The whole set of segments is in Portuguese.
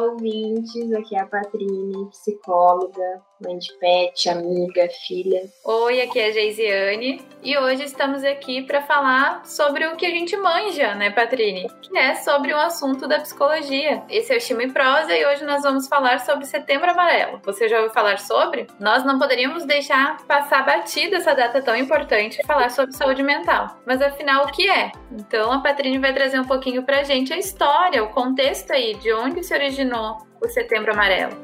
Olá, ouvintes. Aqui é a Patrine, psicóloga, mãe de pet, amiga, filha. Oi, aqui é a Geisiane e hoje estamos aqui para falar sobre o que a gente manja, né, Patrine? Que é sobre um assunto da psicologia. Esse é o Chimo e Prosa e hoje nós vamos falar sobre Setembro Amarelo. Você já ouviu falar sobre? Nós não poderíamos deixar passar batida essa data tão importante falar sobre saúde mental. Mas afinal, o que é? Então a Patrine vai trazer um pouquinho pra gente a história, o contexto aí de onde se originou o Setembro Amarelo.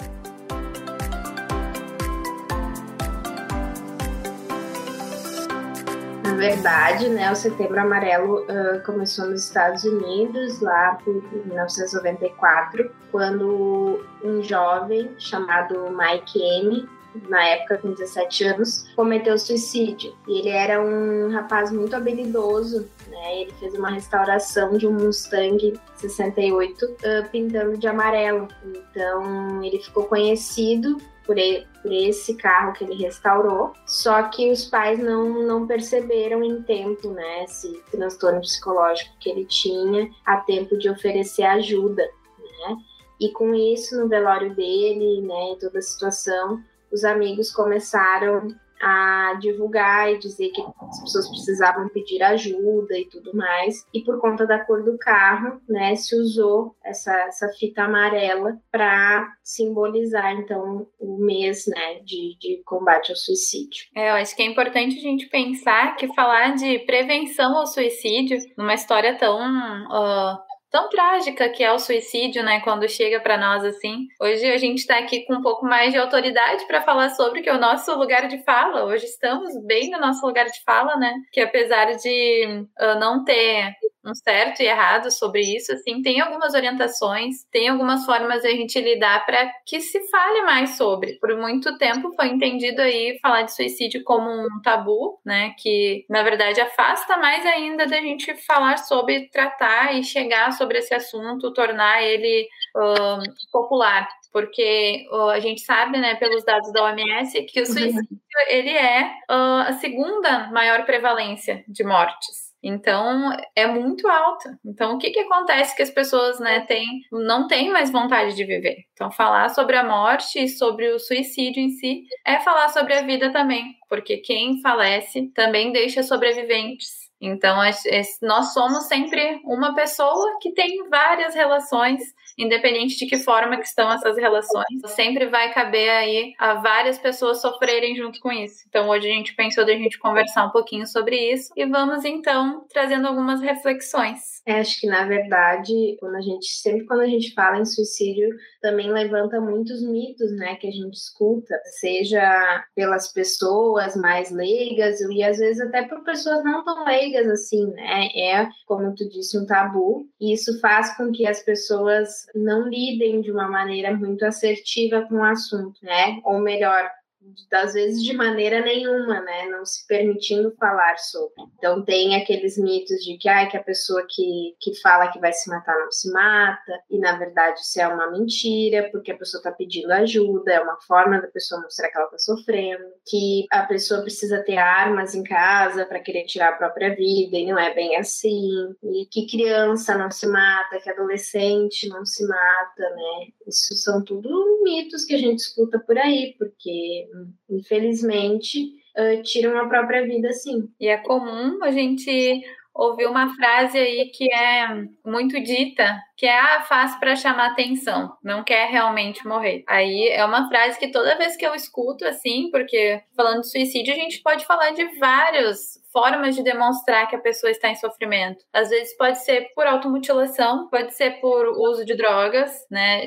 verdade, né, o Setembro Amarelo uh, começou nos Estados Unidos, lá por 1994, quando um jovem chamado Mike M na época com 17 anos, cometeu suicídio. E ele era um rapaz muito habilidoso, né? Ele fez uma restauração de um Mustang 68 uh, pintando de amarelo. Então ele ficou conhecido por, ele, por esse carro que ele restaurou, só que os pais não, não perceberam em tempo, né, esse transtorno psicológico que ele tinha, a tempo de oferecer ajuda, né? E com isso, no velório dele, né, toda a situação, os amigos começaram a divulgar e dizer que as pessoas precisavam pedir ajuda e tudo mais. E por conta da cor do carro, né, se usou essa, essa fita amarela para simbolizar então o mês, né, de, de combate ao suicídio. É, eu acho que é importante a gente pensar que falar de prevenção ao suicídio numa história tão uh, tão trágica que é o suicídio, né, quando chega para nós assim. Hoje a gente está aqui com um pouco mais de autoridade para falar sobre que é o nosso lugar de fala. Hoje estamos bem no nosso lugar de fala, né? Que apesar de uh, não ter um certo e errado sobre isso, assim, tem algumas orientações, tem algumas formas de a gente lidar para que se fale mais sobre. Por muito tempo foi entendido aí falar de suicídio como um tabu, né, que na verdade afasta mais ainda da gente falar sobre, tratar e chegar sobre esse assunto, tornar ele uh, popular porque uh, a gente sabe, né, pelos dados da OMS, que o uhum. suicídio ele é uh, a segunda maior prevalência de mortes. Então, é muito alta. Então, o que, que acontece que as pessoas né, têm, não têm mais vontade de viver? Então, falar sobre a morte e sobre o suicídio em si é falar sobre a vida também, porque quem falece também deixa sobreviventes. Então, nós somos sempre uma pessoa que tem várias relações independente de que forma que estão essas relações, sempre vai caber aí a várias pessoas sofrerem junto com isso. Então hoje a gente pensou da gente conversar um pouquinho sobre isso e vamos então trazendo algumas reflexões. É, acho que na verdade, quando a gente sempre quando a gente fala em suicídio, também levanta muitos mitos, né, que a gente escuta, seja pelas pessoas mais leigas e às vezes até por pessoas não tão leigas assim, né? É, como tu disse, um tabu, e isso faz com que as pessoas não lidem de uma maneira muito assertiva com o assunto, né? Ou melhor, às vezes de maneira nenhuma, né? Não se permitindo falar sobre. Então tem aqueles mitos de que, ah, que a pessoa que, que fala que vai se matar não se mata, e na verdade isso é uma mentira, porque a pessoa está pedindo ajuda, é uma forma da pessoa mostrar que ela está sofrendo, que a pessoa precisa ter armas em casa para querer tirar a própria vida, e não é bem assim, e que criança não se mata, que adolescente não se mata, né? Isso são tudo mitos que a gente escuta por aí, porque infelizmente, uh, tiram a própria vida sim. E é comum a gente ouvir uma frase aí que é muito dita, que é ah, faz para chamar atenção, não quer realmente morrer. Aí é uma frase que toda vez que eu escuto assim, porque falando de suicídio, a gente pode falar de várias formas de demonstrar que a pessoa está em sofrimento. Às vezes pode ser por automutilação, pode ser por uso de drogas, né?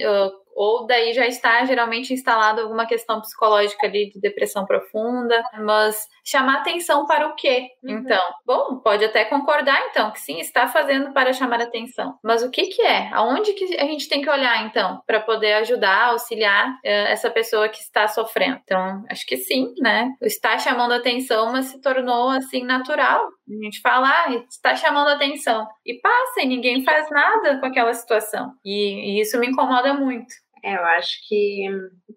Ou daí já está geralmente instalado alguma questão psicológica ali de depressão profunda, mas chamar atenção para o quê? Uhum. Então, bom, pode até concordar então que sim, está fazendo para chamar atenção, mas o que que é? Aonde que a gente tem que olhar então para poder ajudar, auxiliar eh, essa pessoa que está sofrendo? Então, acho que sim, né? Está chamando atenção, mas se tornou assim natural. A gente fala, ah, está chamando atenção e passa e ninguém faz nada com aquela situação. E, e isso me incomoda muito. É, eu acho que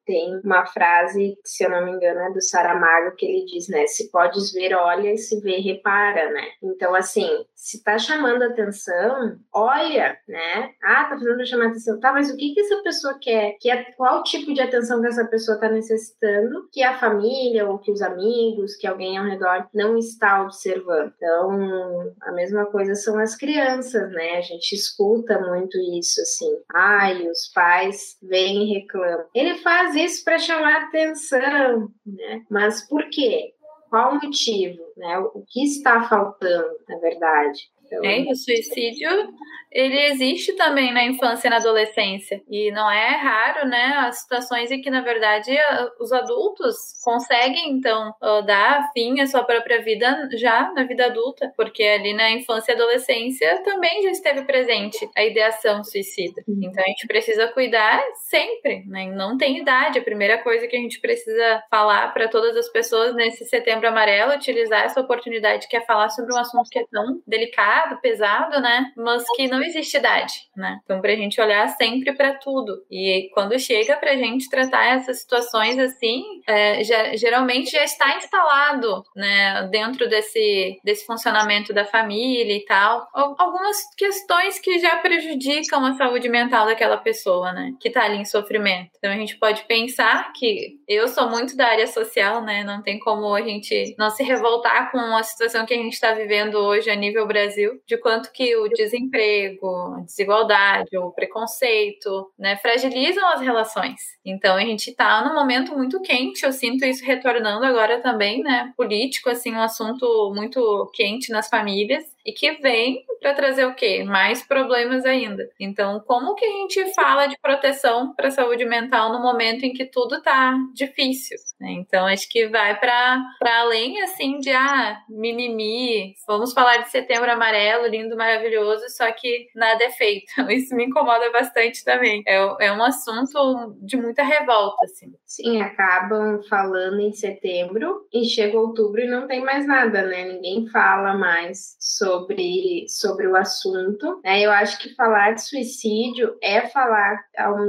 tem uma frase, se eu não me engano, é do Saramago, que ele diz, né? Se podes ver, olha, e se vê, repara, né? Então, assim, se tá chamando atenção, olha, né? Ah, tá fazendo chamar atenção. Tá, mas o que que essa pessoa quer? Que é, qual tipo de atenção que essa pessoa tá necessitando que a família ou que os amigos, que alguém ao redor não está observando? Então, a mesma coisa são as crianças, né? A gente escuta muito isso, assim. Ai, os pais vêm e reclamam. Ele faz isso para chamar atenção, né? Mas por quê? Qual o motivo? Né? O que está faltando, na verdade? Então, é, o suicídio ele existe também na infância e na adolescência. E não é raro, né, as situações em que, na verdade, os adultos conseguem, então, dar fim à sua própria vida já na vida adulta, porque ali na infância e adolescência também já esteve presente a ideação suicida. Então, a gente precisa cuidar sempre, né? Não tem idade. A primeira coisa que a gente precisa falar para todas as pessoas nesse setembro amarelo, utilizar essa oportunidade que é falar sobre um assunto que é tão delicado, pesado, né, mas que não existe idade, né? Então, para a gente olhar sempre para tudo. E quando chega para a gente tratar essas situações assim, é, já, geralmente já está instalado, né, dentro desse, desse funcionamento da família e tal, algumas questões que já prejudicam a saúde mental daquela pessoa, né, que está ali em sofrimento. Então, a gente pode pensar que eu sou muito da área social, né? Não tem como a gente não se revoltar com a situação que a gente está vivendo hoje a nível Brasil, de quanto que o desemprego, a desigualdade, o preconceito, né, fragilizam as relações. Então a gente está num momento muito quente, eu sinto isso retornando agora também, né? Político, assim, um assunto muito quente nas famílias e que vem para trazer o quê? Mais problemas ainda. Então, como que a gente fala de proteção para a saúde mental no momento em que tudo está difícil? Né? Então, acho que vai para além assim de ah, mimimi, vamos falar de setembro amarelo, lindo, maravilhoso, só que nada é feito. Isso me incomoda bastante também. É, é um assunto de muita revolta, assim. Sim, acabam falando em setembro e chega outubro e não tem mais nada, né? Ninguém fala mais sobre sobre, sobre o assunto. Né? Eu acho que falar de suicídio é falar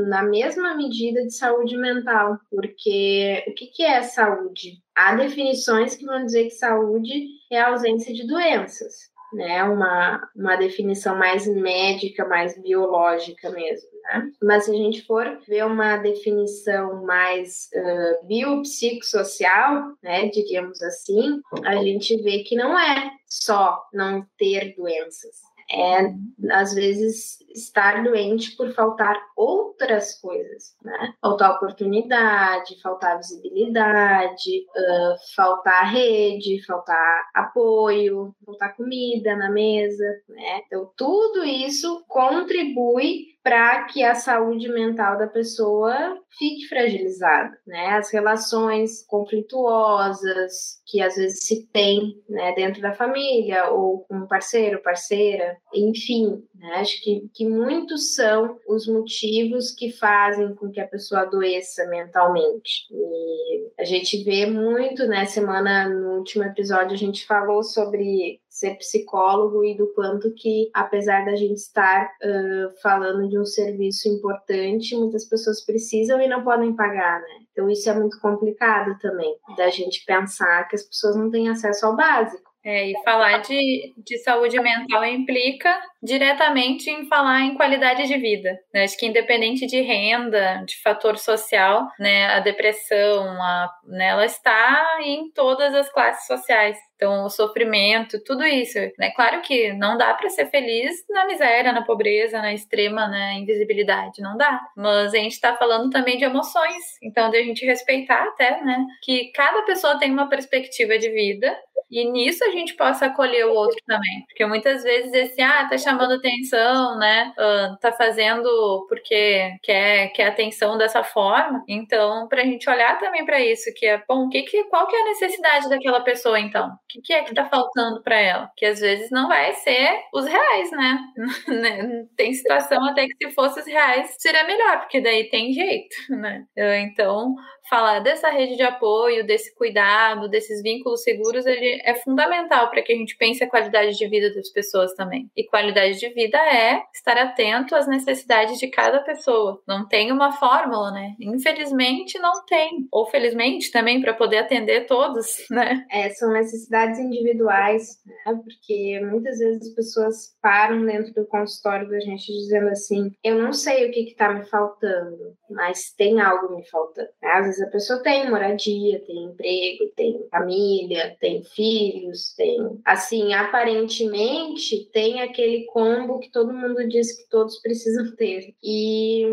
na mesma medida de saúde mental, porque o que, que é saúde? Há definições que vão dizer que saúde é a ausência de doenças, né? Uma, uma definição mais médica, mais biológica mesmo. Né? Mas se a gente for ver uma definição mais uh, biopsicossocial, né, diríamos assim, a gente vê que não é só não ter doenças. É, às vezes, estar doente por faltar outras coisas, né? Faltar oportunidade, faltar visibilidade, uh, faltar rede, faltar apoio, faltar comida na mesa, né? Então, tudo isso contribui para que a saúde mental da pessoa fique fragilizada, né? As relações conflituosas que às vezes se tem, né, dentro da família ou com parceiro, parceira, enfim, né? Acho que, que muitos são os motivos que fazem com que a pessoa adoeça mentalmente. E a gente vê muito, né? Semana, no último episódio, a gente falou sobre ser psicólogo e do quanto que, apesar da gente estar uh, falando de um serviço importante, muitas pessoas precisam e não podem pagar, né? Então isso é muito complicado também, da gente pensar que as pessoas não têm acesso ao básico. É, e falar de, de saúde mental implica diretamente em falar em qualidade de vida. Né? Acho que independente de renda, de fator social, né, a depressão, a, né, ela está em todas as classes sociais. Então, o sofrimento, tudo isso. Né? Claro que não dá para ser feliz na miséria, na pobreza, na extrema né, invisibilidade, não dá. Mas a gente está falando também de emoções. Então, de a gente respeitar até, né, que cada pessoa tem uma perspectiva de vida e nisso a gente possa acolher o outro também. Porque muitas vezes esse, ah, tá chamando atenção, né? Uh, tá fazendo porque quer, quer atenção dessa forma. Então, pra gente olhar também para isso, que é, bom, que, que, qual que é a necessidade daquela pessoa, então? O que, é que tá faltando para ela? Que às vezes não vai ser os reais, né? né? tem situação até que se fosse os reais seria melhor, porque daí tem jeito, né? Então, falar dessa rede de apoio, desse cuidado, desses vínculos seguros, ele é fundamental para que a gente pense a qualidade de vida das pessoas também. E qualidade de vida é estar atento às necessidades de cada pessoa. Não tem uma fórmula, né? Infelizmente não tem. Ou felizmente também para poder atender todos, né? É, são necessidades individuais, né? Porque muitas vezes as pessoas param dentro do consultório da gente dizendo assim: eu não sei o que está me faltando, mas tem algo me faltando. Às vezes a pessoa tem moradia, tem emprego, tem família, tem filhos, tem. Assim, aparentemente tem aquele combo que todo mundo diz que todos precisam ter. E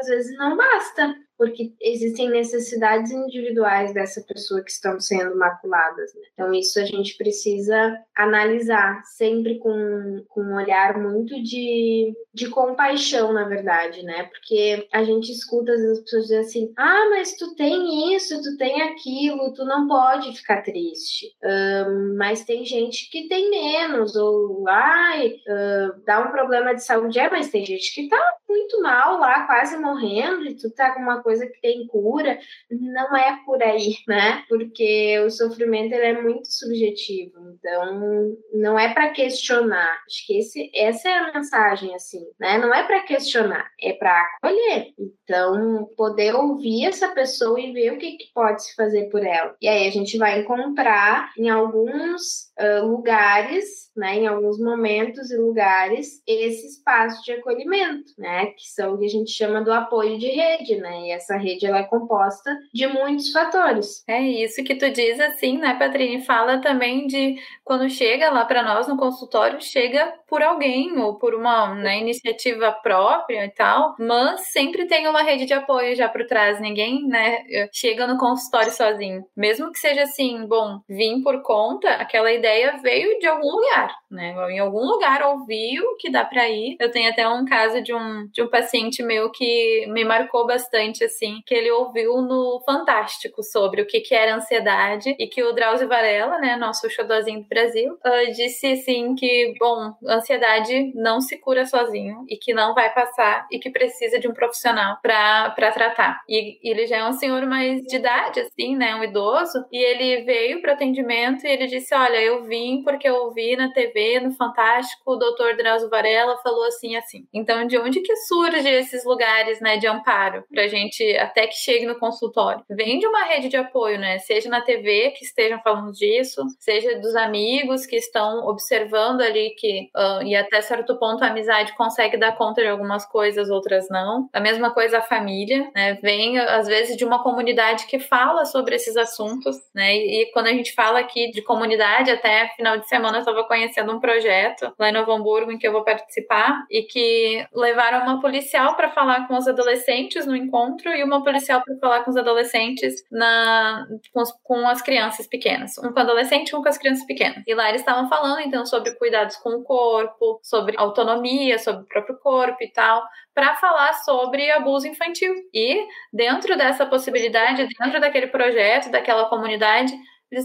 às vezes não basta porque existem necessidades individuais dessa pessoa que estão sendo maculadas. Né? Então, isso a gente precisa analisar, sempre com, com um olhar muito de, de compaixão, na verdade, né? Porque a gente escuta as pessoas dizer assim: ah, mas tu tem isso, tu tem aquilo, tu não pode ficar triste. Um, mas tem gente que tem menos, ou ai, uh, dá um problema de saúde, é, mas tem gente que tá muito mal lá, quase morrendo, e tu tá com uma coisa que tem cura, não é por aí, né? Porque o sofrimento ele é muito subjetivo, então não é para questionar. Acho que esse, essa é a mensagem, assim, né? Não é para questionar, é para acolher. Então, poder ouvir essa pessoa e ver o que, que pode se fazer por ela. E aí a gente vai encontrar em alguns uh, lugares, né, em alguns momentos e lugares, esse espaço de acolhimento, né, que são o que a gente chama do apoio de rede, né, e essa rede ela é composta de muitos fatores. É isso que tu diz assim, né, Patrine? Fala também de quando chega lá para nós no consultório, chega por alguém ou por uma né, iniciativa própria e tal, mas sempre tem uma rede de apoio já por trás. Ninguém, né, chega no consultório sozinho. Mesmo que seja assim, bom, vim por conta, aquela ideia veio de algum lugar, né? Em algum lugar ouviu que dá para ir. Eu tenho até um caso de um, de um paciente meu que me marcou bastante, assim, que ele ouviu no Fantástico sobre o que, que era ansiedade e que o Drauzio Varela, né, nosso xodózinho do Brasil, uh, disse, assim, que, bom, ansiedade não se cura sozinho e que não vai passar e que precisa de um profissional para tratar. E, e ele já é um senhor mais de idade, assim, né, um idoso, e ele veio para atendimento e ele disse, olha, eu vim porque eu ouvi na TV, no Fantástico, o doutor Drauzio Varela falou assim, assim. Então, de onde que surge esses lugares, né, de amparo pra gente até que chegue no consultório? Vem de uma rede de apoio, né, seja na TV que estejam falando disso, seja dos amigos que estão observando ali que, uh, e até certo ponto a amizade consegue dar conta de algumas coisas, outras não. A mesma coisa a família, né, vem às vezes de uma comunidade que fala sobre esses assuntos, né, e, e quando a gente fala aqui de comunidade, até final de semana eu estava conhecendo um projeto lá em Novo Hamburgo em que eu vou participar e que levaram uma policial para falar com os adolescentes no encontro e uma policial para falar com os adolescentes na com, os, com, as crianças pequenas, um com adolescente um com as crianças pequenas. E lá eles estavam falando então sobre cuidados com o corpo, sobre autonomia, sobre o próprio corpo e tal, para falar sobre abuso infantil. E dentro dessa possibilidade, dentro daquele projeto, daquela comunidade,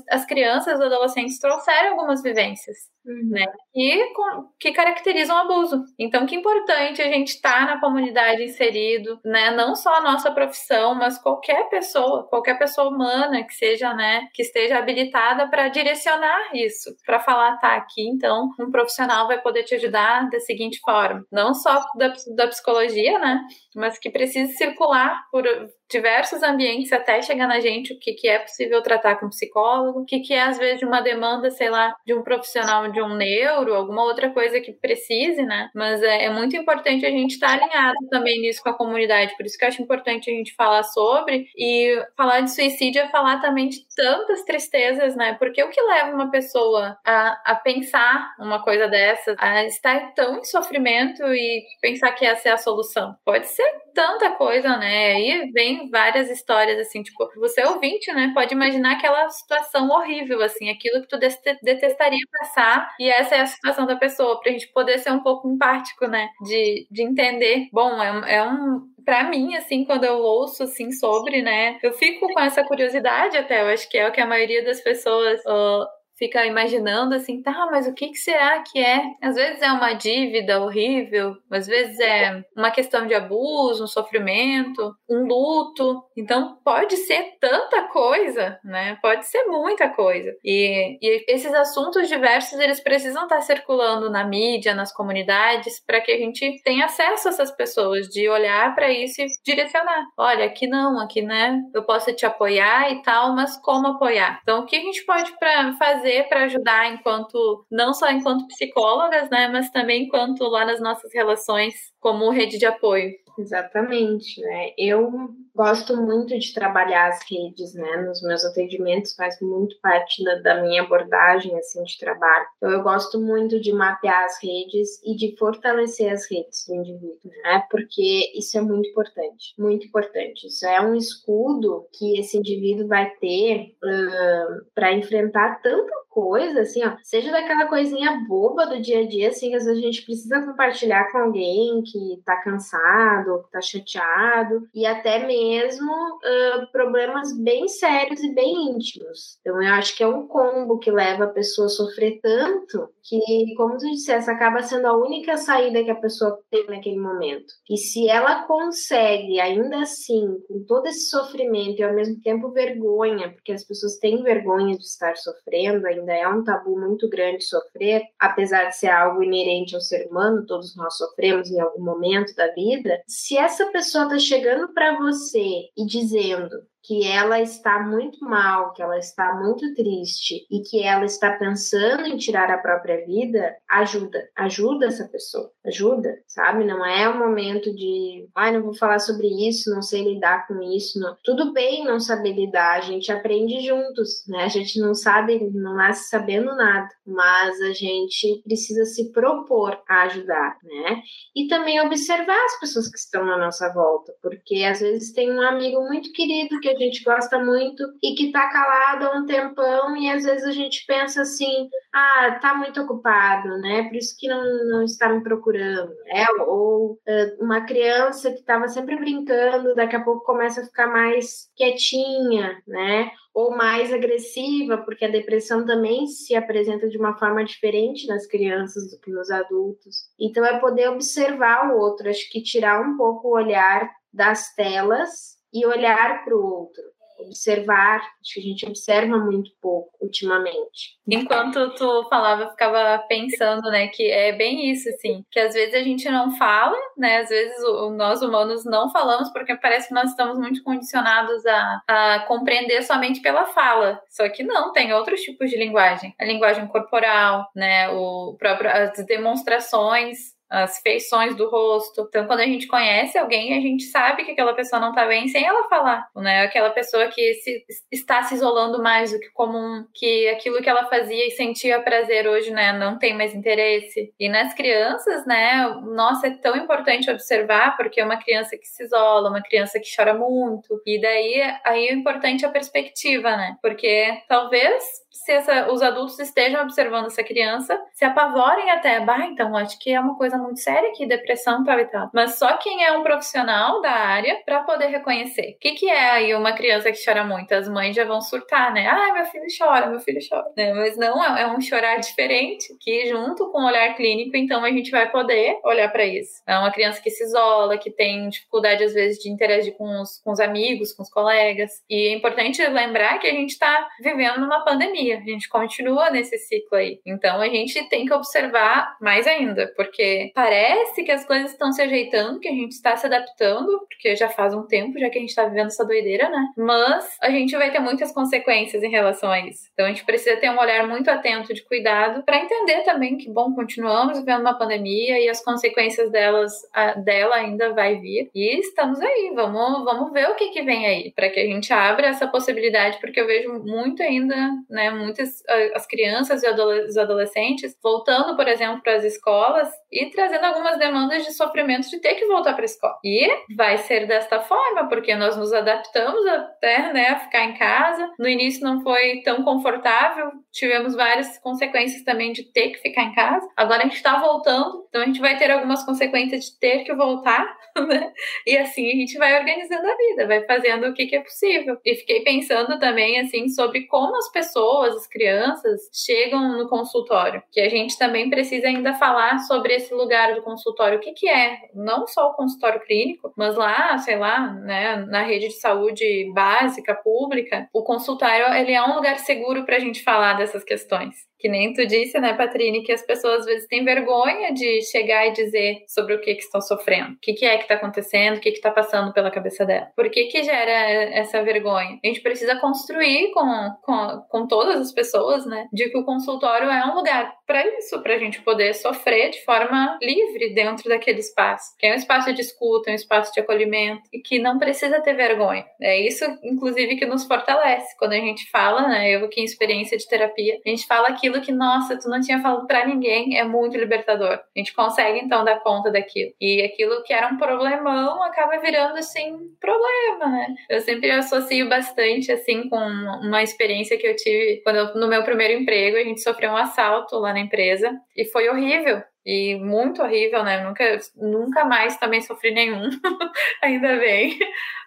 as crianças, os adolescentes trouxeram algumas vivências uhum. né? E com, que caracterizam o abuso. Então, que importante a gente estar tá na comunidade inserido, né? Não só a nossa profissão, mas qualquer pessoa, qualquer pessoa humana que seja, né, que esteja habilitada para direcionar isso, para falar, tá aqui, então, um profissional vai poder te ajudar da seguinte forma, não só da, da psicologia, né, mas que precisa circular por diversos ambientes até chegar na gente o que, que é possível tratar com psicólogo, o que, que é às vezes uma demanda, sei lá, de um profissional de um neuro, alguma outra coisa que precise, né? Mas é, é muito importante a gente estar tá alinhado também nisso com a comunidade, por isso que eu acho importante a gente falar sobre e falar de suicídio é falar também de tantas tristezas, né? Porque o que leva uma pessoa a, a pensar uma coisa dessa, a estar tão em sofrimento e pensar que essa é a solução? Pode ser tanta coisa, né? Aí vem várias histórias, assim, tipo, você ouvinte, né? Pode imaginar aquela situação horrível, assim, aquilo que tu detestaria passar e essa é a situação da pessoa, pra gente poder ser um pouco empático, né? De, de entender. Bom, é, é um para mim, assim, quando eu ouço, assim, sobre, né, eu fico com essa curiosidade até, eu acho que é o que a maioria das pessoas uh, fica imaginando assim, tá, mas o que, que será que é? Às vezes é uma dívida horrível, às vezes é uma questão de abuso, um sofrimento, um luto. Então pode ser tanta coisa, né? Pode ser muita coisa. E, e esses assuntos diversos eles precisam estar circulando na mídia, nas comunidades, para que a gente tenha acesso a essas pessoas, de olhar para isso e direcionar. Olha, aqui não, aqui né, eu posso te apoiar e tal, mas como apoiar? Então, o que a gente pode pra fazer para ajudar enquanto, não só enquanto psicólogas, né, mas também enquanto lá nas nossas relações como rede de apoio? Exatamente, né? Eu gosto muito de trabalhar as redes, né? Nos meus atendimentos faz muito parte da, da, minha abordagem, assim, de trabalho. Então, eu gosto muito de mapear as redes e de fortalecer as redes do indivíduo, né? Porque isso é muito importante, muito importante. Isso é um escudo que esse indivíduo vai ter uh, para enfrentar tanta coisa, assim, ó, seja daquela coisinha boba do dia a dia, assim, que às vezes a gente precisa compartilhar com alguém que tá cansado, que tá chateado, e até mesmo uh, problemas bem sérios e bem íntimos. Então, eu acho que é um combo que leva a pessoa a sofrer tanto que, como tu disseste, acaba sendo a única saída que a pessoa tem naquele momento. E se ela consegue, ainda assim, com todo esse sofrimento e ao mesmo tempo vergonha, porque as pessoas têm vergonha de estar sofrendo, ainda é um tabu muito grande sofrer, apesar de ser algo inerente ao ser humano, todos nós sofremos em algum momento da vida. Se essa pessoa está chegando para você e dizendo que ela está muito mal, que ela está muito triste e que ela está pensando em tirar a própria vida, ajuda, ajuda essa pessoa, ajuda, sabe? Não é o momento de, ai, não vou falar sobre isso, não sei lidar com isso, não. Tudo bem não saber lidar, a gente aprende juntos, né? A gente não sabe, não nasce sabendo nada, mas a gente precisa se propor a ajudar, né? E também observar as pessoas que estão na nossa volta, porque às vezes tem um amigo muito querido que gente gosta muito e que tá calado há um tempão e às vezes a gente pensa assim, ah, tá muito ocupado, né? Por isso que não, não está me procurando, né? Ou uh, uma criança que estava sempre brincando, daqui a pouco começa a ficar mais quietinha, né? Ou mais agressiva, porque a depressão também se apresenta de uma forma diferente nas crianças do que nos adultos. Então é poder observar o outro, acho que tirar um pouco o olhar das telas e olhar para o outro, observar. Acho que a gente observa muito pouco ultimamente. Enquanto tu falava, eu ficava pensando, né, que é bem isso, assim, que às vezes a gente não fala, né, às vezes o, nós humanos não falamos porque parece que nós estamos muito condicionados a, a compreender somente pela fala. Só que não, tem outros tipos de linguagem. A linguagem corporal, né, o próprio, as demonstrações as feições do rosto. Então, quando a gente conhece alguém, a gente sabe que aquela pessoa não tá bem sem ela falar, né? Aquela pessoa que se, está se isolando mais do que comum, que aquilo que ela fazia e sentia prazer hoje, né, não tem mais interesse. E nas crianças, né, nossa, é tão importante observar, porque é uma criança que se isola, uma criança que chora muito. E daí, aí é importante a perspectiva, né? Porque talvez se essa, os adultos estejam observando essa criança, se apavorem até, bah, então acho que é uma coisa muito séria aqui, depressão tal e tal. Mas só quem é um profissional da área para poder reconhecer. O que, que é aí uma criança que chora muito? As mães já vão surtar, né? Ah, meu filho chora, meu filho chora. Né? Mas não, é, é um chorar diferente, que junto com o olhar clínico, então a gente vai poder olhar para isso. É uma criança que se isola, que tem dificuldade às vezes de interagir com os, com os amigos, com os colegas. E é importante lembrar que a gente está vivendo numa pandemia a gente continua nesse ciclo aí. Então a gente tem que observar mais ainda, porque parece que as coisas estão se ajeitando, que a gente está se adaptando, porque já faz um tempo já que a gente está vivendo essa doideira, né? Mas a gente vai ter muitas consequências em relação a isso. Então a gente precisa ter um olhar muito atento de cuidado para entender também que, bom, continuamos vivendo uma pandemia e as consequências delas, a, dela ainda vai vir. E estamos aí, vamos, vamos ver o que, que vem aí, para que a gente abra essa possibilidade, porque eu vejo muito ainda, né? muitas as crianças e os adolescentes voltando, por exemplo, para as escolas e trazendo algumas demandas de sofrimento de ter que voltar para a escola. E vai ser desta forma, porque nós nos adaptamos até né, a ficar em casa. No início não foi tão confortável, tivemos várias consequências também de ter que ficar em casa. Agora a gente está voltando, então a gente vai ter algumas consequências de ter que voltar, né? E assim a gente vai organizando a vida, vai fazendo o que, que é possível. E fiquei pensando também assim sobre como as pessoas as crianças, chegam no consultório, que a gente também precisa ainda falar sobre esse lugar do consultório. O que, que é? Não só o consultório clínico, mas lá, sei lá, né, na rede de saúde básica, pública, o consultório ele é um lugar seguro para a gente falar dessas questões. Que nem tu disse, né, Patrine, que as pessoas às vezes têm vergonha de chegar e dizer sobre o que, que estão sofrendo, o que, que é que está acontecendo, o que está passando pela cabeça dela. Por que, que gera essa vergonha? A gente precisa construir com, com, com todas as pessoas, né, de que o consultório é um lugar para isso, para a gente poder sofrer de forma livre dentro daquele espaço, que é um espaço de escuta, um espaço de acolhimento e que não precisa ter vergonha. É isso, inclusive, que nos fortalece quando a gente fala, né, eu aqui em experiência de terapia, a gente fala aquilo que, nossa, tu não tinha falado para ninguém, é muito libertador. A gente consegue, então, dar conta daquilo. E aquilo que era um problemão acaba virando, assim, problema, né? Eu sempre associo bastante, assim, com uma experiência que eu tive quando eu, no meu primeiro emprego, a gente sofreu um assalto lá na empresa e foi horrível e muito horrível, né? Nunca, nunca mais também sofri nenhum, ainda bem.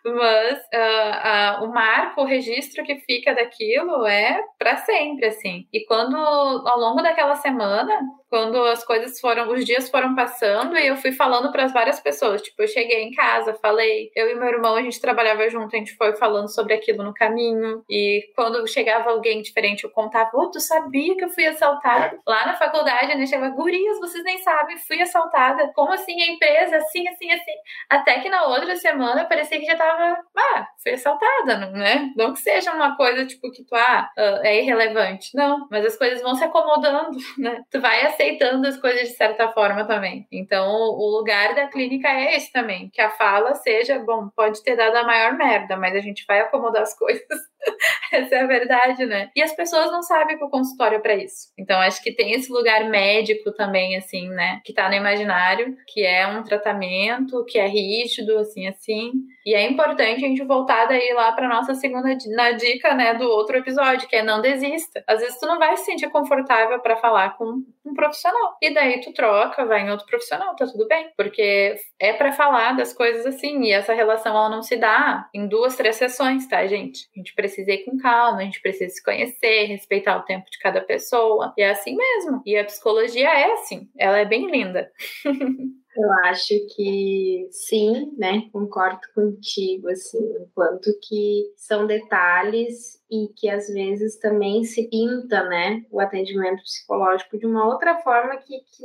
Mas uh, uh, o marco, o registro que fica daquilo é para sempre, assim. E quando, ao longo daquela semana, quando as coisas foram, os dias foram passando e eu fui falando para várias pessoas. Tipo, eu cheguei em casa, falei, eu e meu irmão, a gente trabalhava junto, a gente foi falando sobre aquilo no caminho. E quando chegava alguém diferente, eu contava, oh, tu sabia que eu fui assaltada? Lá na faculdade, né? Chegava, gurias, vocês nem sabem, fui assaltada. Como assim? A empresa, assim, assim, assim. Até que na outra semana parecia que já tava, ah, fui assaltada, né? Não que seja uma coisa, tipo, que tu, ah, ah é irrelevante. Não, mas as coisas vão se acomodando, né? Tu vai aceitando as coisas de certa forma também. Então, o lugar da clínica é esse também, que a fala seja, bom, pode ter dado a maior merda, mas a gente vai acomodar as coisas. Essa é a verdade, né? E as pessoas não sabem que o consultório é para isso. Então, acho que tem esse lugar médico também, assim, né? Que tá no imaginário, que é um tratamento, que é rígido, assim, assim. E é importante a gente voltar daí lá para nossa segunda na dica, né, do outro episódio, que é não desista. Às vezes tu não vai se sentir confortável para falar com um profissional. E daí tu troca, vai em outro profissional, tá tudo bem. Porque é para falar das coisas assim, e essa relação ela não se dá em duas, três sessões, tá, gente? A gente precisa ir com calma, a gente precisa se conhecer, respeitar o tempo de cada pessoa. E é assim mesmo. E a psicologia é assim, ela é bem linda. Eu acho que sim, né? Concordo contigo, assim, enquanto que são detalhes e que às vezes também se pinta, né, o atendimento psicológico de uma outra forma que, que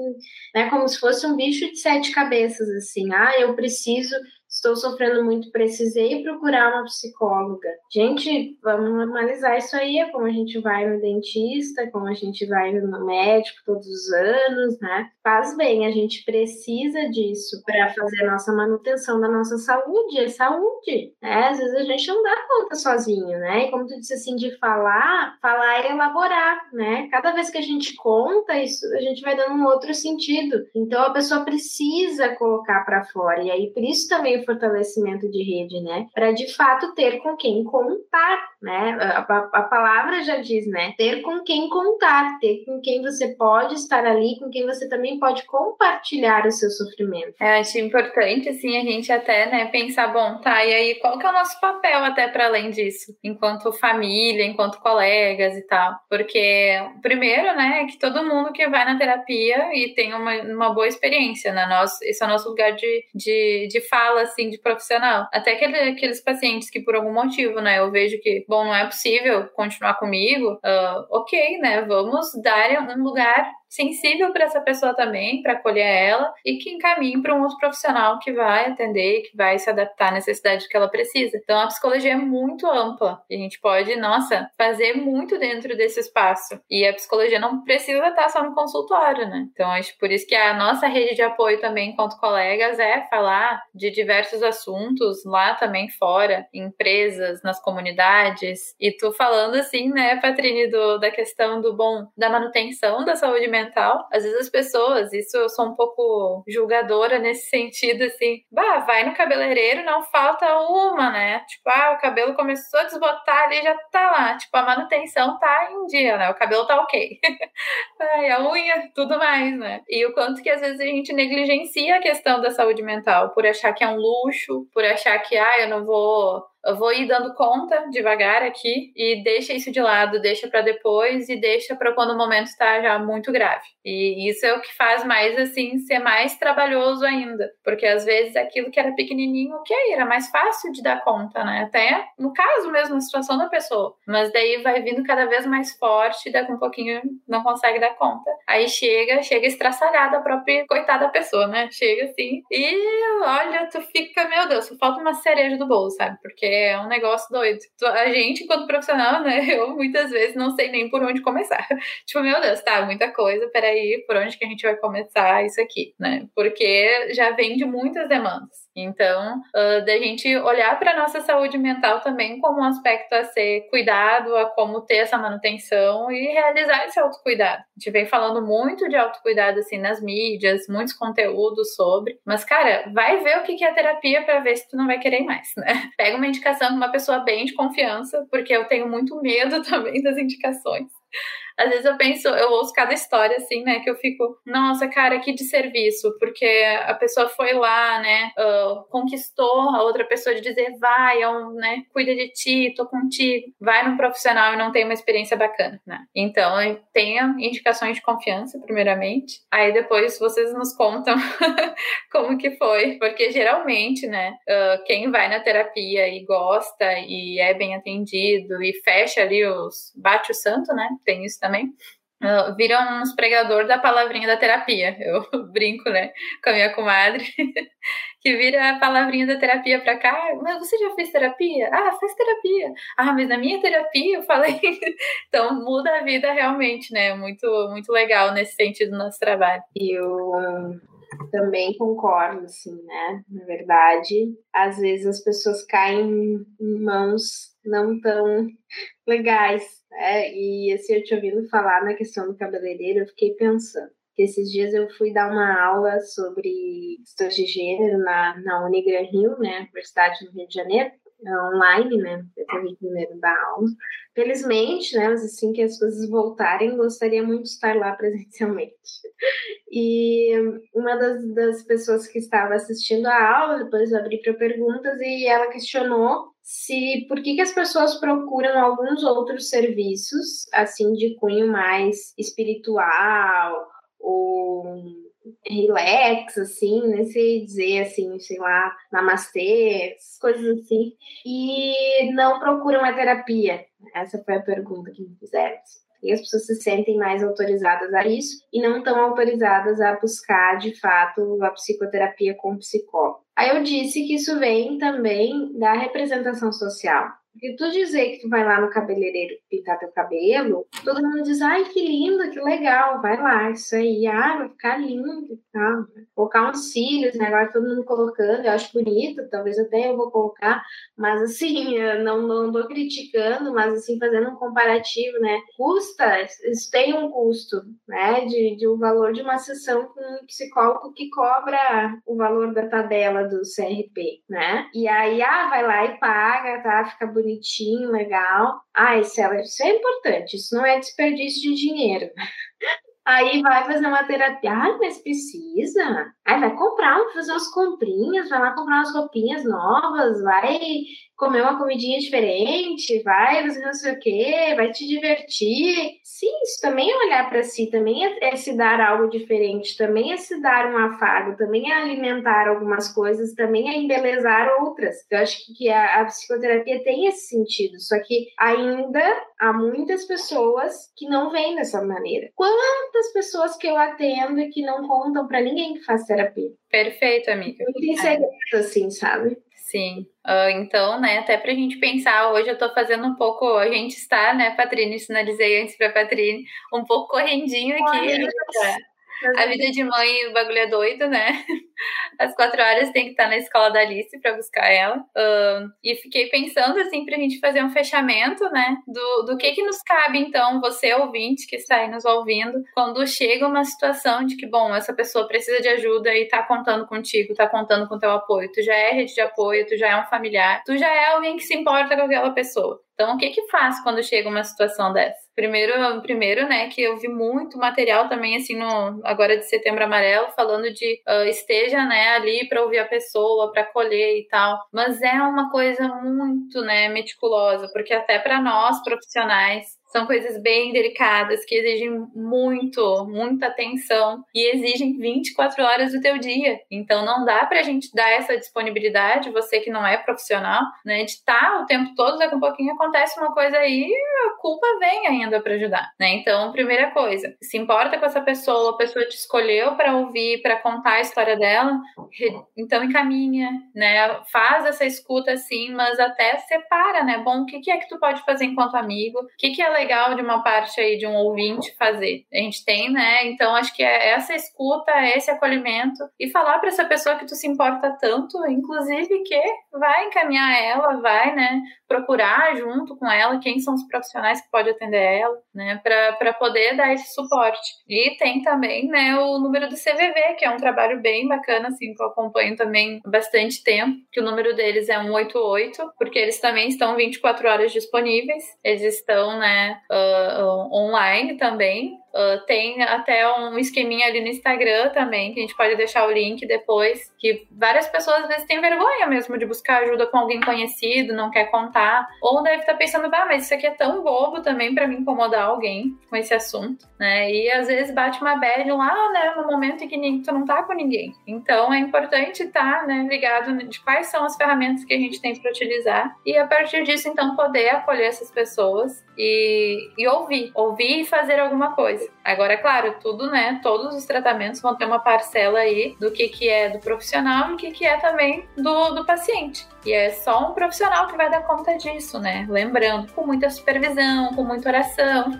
né, como se fosse um bicho de sete cabeças, assim, ah, eu preciso estou sofrendo muito, precisei procurar uma psicóloga. Gente, vamos normalizar isso aí, é como a gente vai no dentista, como a gente vai no médico todos os anos, né? Faz bem, a gente precisa disso para fazer a nossa manutenção da nossa saúde, é saúde, né? Às vezes a gente não dá conta sozinho, né? E como tu disse assim, de falar, falar é elaborar, né? Cada vez que a gente conta isso, a gente vai dando um outro sentido. Então a pessoa precisa colocar para fora. E aí por isso também fortalecimento de rede, né? Para de fato ter com quem contar, né? A, a, a, palavra já diz, né? Ter com quem contar, ter com quem você pode estar ali, com quem você também pode compartilhar o seu sofrimento. É, acho importante, assim, a gente até, né, pensar, bom, tá, e aí qual que é o nosso papel até para além disso, enquanto família, enquanto colegas e tal? Porque, primeiro, né, é que todo mundo que vai na terapia e tem uma, uma boa experiência, né? Nós, esse é o nosso lugar de, de, de fala, assim, de profissional. Até aquele, aqueles pacientes que por algum motivo, né, eu vejo que, bom, não é possível continuar comigo, uh, ok, né, vamos dar um lugar sensível para essa pessoa também, para acolher ela e que encaminhe para um outro profissional que vai atender, que vai se adaptar à necessidade que ela precisa. Então a psicologia é muito ampla e a gente pode, nossa, fazer muito dentro desse espaço. E a psicologia não precisa estar só no consultório, né? Então acho por isso que a nossa rede de apoio também, enquanto colegas, é falar de diversos assuntos lá também fora, em empresas, nas comunidades. E tu falando assim, né, do, da questão do bom da manutenção da saúde mental mental. Às vezes as pessoas, isso eu sou um pouco julgadora nesse sentido, assim, bah, vai no cabeleireiro, não falta uma, né? Tipo, ah, o cabelo começou a desbotar ali, já tá lá. Tipo, a manutenção tá em dia, né? O cabelo tá ok. Ai, a unha, tudo mais, né? E o quanto que às vezes a gente negligencia a questão da saúde mental por achar que é um luxo, por achar que, ah, eu não vou eu vou ir dando conta devagar aqui e deixa isso de lado, deixa para depois e deixa para quando o momento está já muito grave. E isso é o que faz mais assim ser mais trabalhoso ainda, porque às vezes aquilo que era pequenininho, ok, era mais fácil de dar conta, né? Até no caso mesmo, na situação da pessoa. Mas daí vai vindo cada vez mais forte, daqui um pouquinho não consegue dar conta. Aí chega, chega estraçalhada a própria coitada pessoa, né? Chega assim e olha, tu fica, meu Deus, falta uma cereja do bolo, sabe? Porque é um negócio doido. A gente, enquanto profissional, né? Eu muitas vezes não sei nem por onde começar. tipo, meu Deus, tá, muita coisa, peraí, por onde que a gente vai começar isso aqui, né? Porque já vem de muitas demandas. Então, uh, da gente olhar para nossa saúde mental também como um aspecto a ser cuidado, a como ter essa manutenção e realizar esse autocuidado. A gente vem falando muito de autocuidado assim nas mídias, muitos conteúdos sobre, mas cara, vai ver o que é terapia para ver se tu não vai querer mais, né? Pega uma indicação de uma pessoa bem de confiança, porque eu tenho muito medo também das indicações. Às vezes eu penso, eu ouço cada história assim, né? Que eu fico, nossa, cara, que de serviço, porque a pessoa foi lá, né? Uh, conquistou a outra pessoa de dizer, vai, é um, né? Cuida de ti, tô contigo. Vai num profissional e não tem uma experiência bacana, né? Então, tenha indicações de confiança, primeiramente. Aí depois vocês nos contam como que foi. Porque geralmente, né? Uh, quem vai na terapia e gosta e é bem atendido e fecha ali os. bate o santo, né? Tem isso também. Uh, viram uns pregador da palavrinha da terapia. Eu brinco, né, com a minha comadre, que vira a palavrinha da terapia pra cá. Mas você já fez terapia? Ah, faz terapia. Ah, mas na minha terapia eu falei. então muda a vida realmente, né? Muito, muito legal nesse sentido do nosso trabalho. Eu também concordo, assim, né? Na verdade, às vezes as pessoas caem em mãos não tão legais é, e assim, eu te ouvindo falar na questão do cabeleireiro, eu fiquei pensando. Que esses dias eu fui dar uma aula sobre questões de gênero na, na Unigran Rio, né, Universidade do Rio de Janeiro, online, né, eu tive primeiro da aula. Felizmente, né, mas assim que as coisas voltarem, gostaria muito de estar lá presencialmente. E uma das, das pessoas que estava assistindo a aula, depois eu abri para perguntas e ela questionou se por que, que as pessoas procuram alguns outros serviços, assim, de cunho mais espiritual ou relax, assim, nem sei dizer assim, sei lá, namastê, coisas assim, e não procuram a terapia. Essa foi a pergunta que me fizeram. E as pessoas se sentem mais autorizadas a isso e não estão autorizadas a buscar, de fato, a psicoterapia com psicólogo. Aí eu disse que isso vem também da representação social. Porque tu dizer que tu vai lá no cabeleireiro pintar teu cabelo, todo mundo diz, ai, que lindo, que legal, vai lá, isso aí, ah, vai ficar lindo e tal. Colocar uns cílios, né? Agora todo mundo colocando, eu acho bonito, talvez até eu vou colocar, mas assim, não, não tô criticando, mas assim, fazendo um comparativo, né? Custa, isso tem um custo, né? De, de um valor de uma sessão com um psicólogo que cobra o valor da tabela do CRP, né? E aí, ah, vai lá e paga, tá? Fica bonito bonitinho, legal. Ah, isso isso é importante, isso não é desperdício de dinheiro. Aí vai fazer uma terapia. Ai, mas precisa. Aí vai comprar, fazer umas comprinhas, vai lá comprar umas roupinhas novas, vai comer uma comidinha diferente, vai fazer não sei o quê, vai te divertir. Sim, isso também é olhar para si, também é, é, se dar algo diferente, também é se dar um afago, também é alimentar algumas coisas, também é embelezar outras. Eu acho que a, a psicoterapia tem esse sentido, só que ainda há muitas pessoas que não veem dessa maneira. Quantas pessoas que eu atendo e que não contam para ninguém que faz terapia? Perfeito, amiga. Muito segredo, assim, sabe? Sim. Uh, então, né, até pra gente pensar, hoje eu tô fazendo um pouco, a gente está, né, Patrine, sinalizei antes pra Patrine, um pouco correndinho aqui. Né, a vida de mãe, o bagulho é doido, né? Às quatro horas tem que estar na escola da Alice para buscar ela. Uh, e fiquei pensando, assim, pra gente fazer um fechamento, né? Do, do que que nos cabe, então, você ouvinte que está aí nos ouvindo, quando chega uma situação de que, bom, essa pessoa precisa de ajuda e tá contando contigo, tá contando com teu apoio. Tu já é rede de apoio, tu já é um familiar, tu já é alguém que se importa com aquela pessoa. Então, o que que faz quando chega uma situação dessa? Primeiro, primeiro, né, que eu vi muito material também, assim, no agora de Setembro Amarelo, falando de uh, esteja, né, ali para ouvir a pessoa, para colher e tal. Mas é uma coisa muito, né, meticulosa, porque até para nós profissionais são coisas bem delicadas que exigem muito, muita atenção e exigem 24 horas do teu dia. Então não dá pra gente dar essa disponibilidade, você que não é profissional, né, de estar tá o tempo todo, daqui a um pouquinho acontece uma coisa aí, a culpa vem ainda para ajudar, né? Então, primeira coisa, se importa com essa pessoa, a pessoa te escolheu para ouvir, para contar a história dela, então encaminha, né? Faz essa escuta assim, mas até separa, né? Bom, o que é que tu pode fazer enquanto amigo? O que é legal de uma parte aí de um ouvinte fazer. A gente tem, né? Então acho que é essa escuta, esse acolhimento e falar para essa pessoa que tu se importa tanto, inclusive que vai encaminhar ela, vai, né? Procurar junto com ela quem são os profissionais que pode atender ela, né? Para poder dar esse suporte. E tem também, né? O número do CVV, que é um trabalho bem bacana, assim, que eu acompanho também bastante tempo, que o número deles é 188, porque eles também estão 24 horas disponíveis. Eles estão, né? Uh, online também. Uh, tem até um esqueminha ali no Instagram também, que a gente pode deixar o link depois, que várias pessoas às vezes têm vergonha mesmo de buscar ajuda com alguém conhecido, não quer contar, ou deve estar tá pensando, ah, mas isso aqui é tão bobo também para me incomodar alguém com esse assunto, né? E às vezes bate uma bad lá, né, no momento em que tu não tá com ninguém. Então é importante estar, tá, né, ligado de quais são as ferramentas que a gente tem para utilizar e a partir disso então poder acolher essas pessoas e, e ouvir, ouvir e fazer alguma coisa. Agora, é claro, tudo, né? Todos os tratamentos vão ter uma parcela aí do que, que é do profissional e o que, que é também do, do paciente. E é só um profissional que vai dar conta disso, né? Lembrando, com muita supervisão, com muita oração.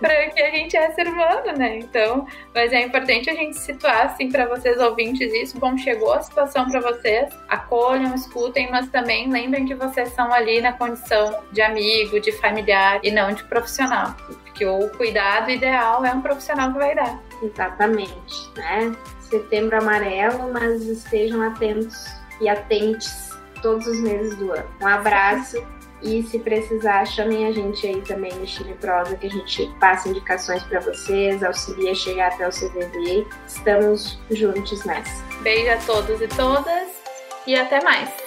para que a gente é ser humano, né? Então, mas é importante a gente situar assim para vocês ouvintes isso. Bom, chegou a situação para vocês, acolham, escutem, mas também lembrem que vocês são ali na condição de amigo, de familiar e não de profissional. Porque o cuidado ideal é um profissional que vai dar. Exatamente, né? Setembro amarelo, mas estejam atentos e atentes todos os meses do ano. Um abraço e se precisar, chamem a gente aí também no Chile Prosa, que a gente passa indicações para vocês, auxilia a chegar até o CVV. Estamos juntos nessa. Beijo a todos e todas e até mais.